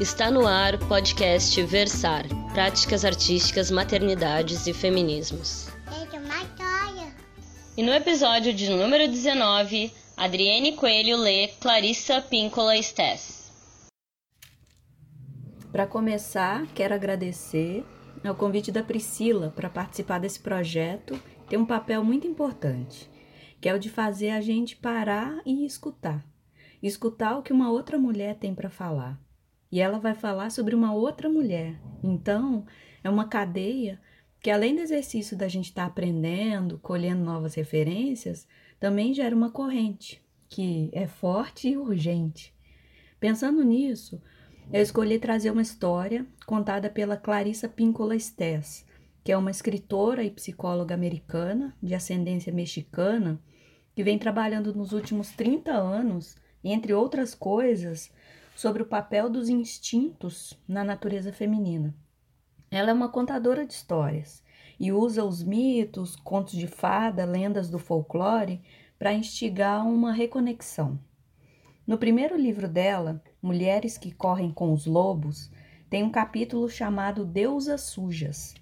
Está no ar o podcast Versar Práticas Artísticas, Maternidades e Feminismos. E no episódio de número 19, Adriene Coelho lê Clarissa Píncola Stess. Para começar, quero agradecer ao convite da Priscila para participar desse projeto. Tem um papel muito importante, que é o de fazer a gente parar e escutar. Escutar o que uma outra mulher tem para falar e ela vai falar sobre uma outra mulher. Então, é uma cadeia que, além do exercício da gente estar tá aprendendo, colhendo novas referências, também gera uma corrente que é forte e urgente. Pensando nisso, eu escolhi trazer uma história contada pela Clarissa Píncola Stess, que é uma escritora e psicóloga americana de ascendência mexicana que vem trabalhando nos últimos 30 anos, entre outras coisas, sobre o papel dos instintos na natureza feminina. Ela é uma contadora de histórias e usa os mitos, contos de fada, lendas do folclore para instigar uma reconexão. No primeiro livro dela, Mulheres que Correm com os Lobos, tem um capítulo chamado Deusas Sujas,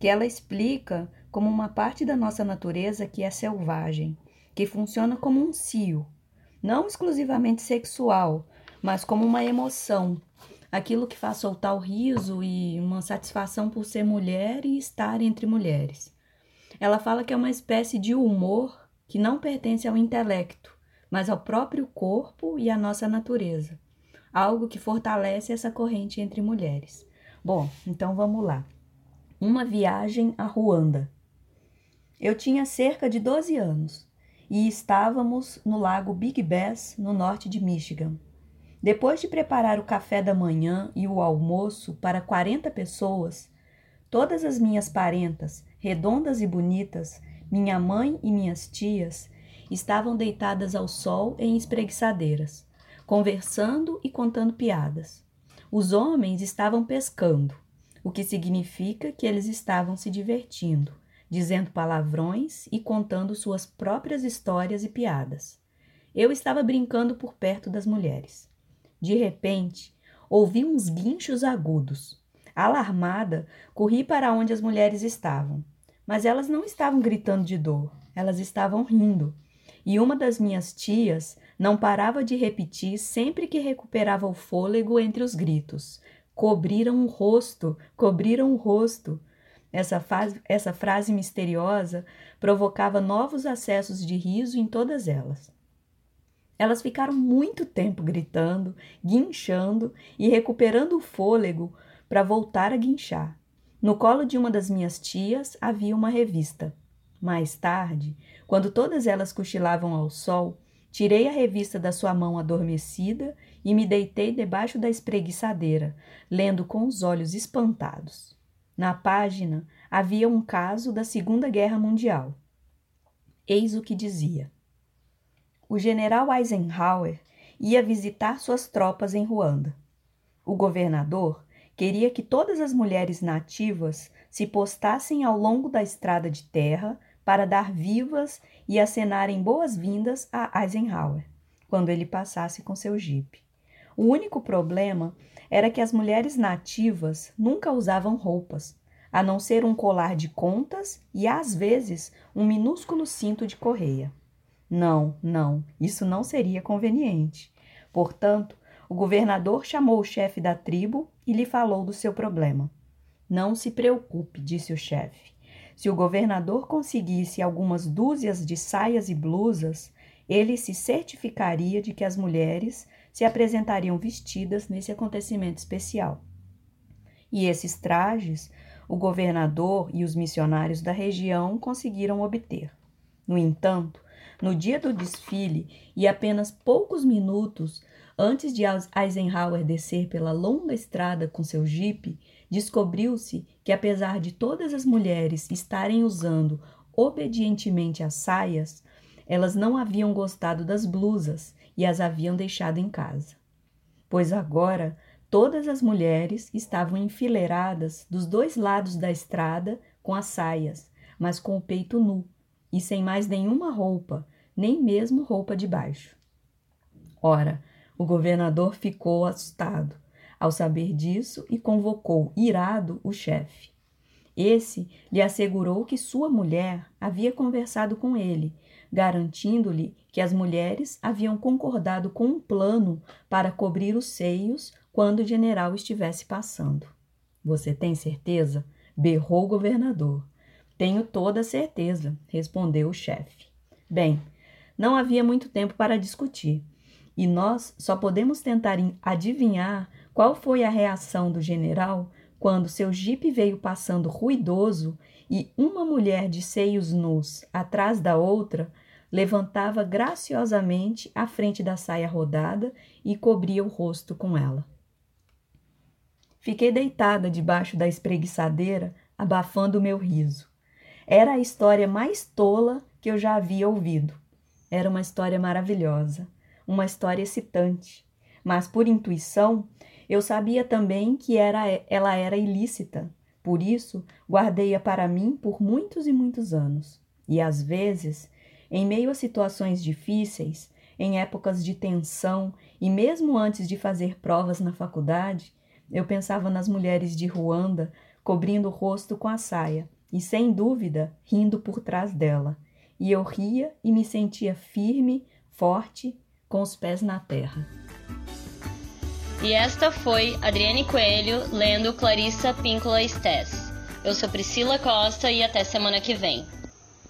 que ela explica como uma parte da nossa natureza que é selvagem, que funciona como um cio, não exclusivamente sexual, mas como uma emoção. Aquilo que faz soltar o riso e uma satisfação por ser mulher e estar entre mulheres. Ela fala que é uma espécie de humor que não pertence ao intelecto, mas ao próprio corpo e à nossa natureza. Algo que fortalece essa corrente entre mulheres. Bom, então vamos lá. Uma viagem a Ruanda. Eu tinha cerca de 12 anos e estávamos no lago Big Bass, no norte de Michigan. Depois de preparar o café da manhã e o almoço para 40 pessoas, todas as minhas parentas, redondas e bonitas, minha mãe e minhas tias, estavam deitadas ao sol em espreguiçadeiras, conversando e contando piadas. Os homens estavam pescando, o que significa que eles estavam se divertindo, dizendo palavrões e contando suas próprias histórias e piadas. Eu estava brincando por perto das mulheres. De repente, ouvi uns guinchos agudos. Alarmada, corri para onde as mulheres estavam. Mas elas não estavam gritando de dor, elas estavam rindo. E uma das minhas tias não parava de repetir sempre que recuperava o fôlego entre os gritos: Cobriram o rosto, cobriram o rosto. Essa, essa frase misteriosa provocava novos acessos de riso em todas elas. Elas ficaram muito tempo gritando, guinchando e recuperando o fôlego para voltar a guinchar. No colo de uma das minhas tias havia uma revista. Mais tarde, quando todas elas cochilavam ao sol, tirei a revista da sua mão adormecida e me deitei debaixo da espreguiçadeira, lendo com os olhos espantados. Na página havia um caso da Segunda Guerra Mundial. Eis o que dizia o general Eisenhower ia visitar suas tropas em Ruanda. O governador queria que todas as mulheres nativas se postassem ao longo da estrada de terra para dar vivas e acenarem boas-vindas a Eisenhower quando ele passasse com seu jipe. O único problema era que as mulheres nativas nunca usavam roupas, a não ser um colar de contas e, às vezes, um minúsculo cinto de correia. Não, não, isso não seria conveniente. Portanto, o governador chamou o chefe da tribo e lhe falou do seu problema. Não se preocupe, disse o chefe. Se o governador conseguisse algumas dúzias de saias e blusas, ele se certificaria de que as mulheres se apresentariam vestidas nesse acontecimento especial. E esses trajes o governador e os missionários da região conseguiram obter. No entanto, no dia do desfile e apenas poucos minutos antes de Eisenhower descer pela longa estrada com seu jipe, descobriu-se que, apesar de todas as mulheres estarem usando obedientemente as saias, elas não haviam gostado das blusas e as haviam deixado em casa. Pois agora todas as mulheres estavam enfileiradas dos dois lados da estrada com as saias, mas com o peito nu e sem mais nenhuma roupa, nem mesmo roupa de baixo. Ora, o governador ficou assustado. ao saber disso e convocou, irado, o chefe. Esse lhe assegurou que sua mulher havia conversado com ele, garantindo-lhe que as mulheres haviam concordado com um plano para cobrir os seios quando o general estivesse passando. Você tem certeza? berrou o governador. Tenho toda certeza, respondeu o chefe. Bem, não havia muito tempo para discutir, e nós só podemos tentar adivinhar qual foi a reação do general quando seu jipe veio passando ruidoso e uma mulher de seios nus atrás da outra levantava graciosamente a frente da saia rodada e cobria o rosto com ela. Fiquei deitada debaixo da espreguiçadeira, abafando o meu riso. Era a história mais tola que eu já havia ouvido. Era uma história maravilhosa, uma história excitante, mas por intuição eu sabia também que era, ela era ilícita. Por isso, guardei-a para mim por muitos e muitos anos. E às vezes, em meio a situações difíceis, em épocas de tensão e mesmo antes de fazer provas na faculdade, eu pensava nas mulheres de Ruanda cobrindo o rosto com a saia e, sem dúvida, rindo por trás dela. E eu ria e me sentia firme, forte, com os pés na terra. E esta foi Adriane Coelho lendo Clarissa Píncola Estés. Eu sou Priscila Costa e até semana que vem.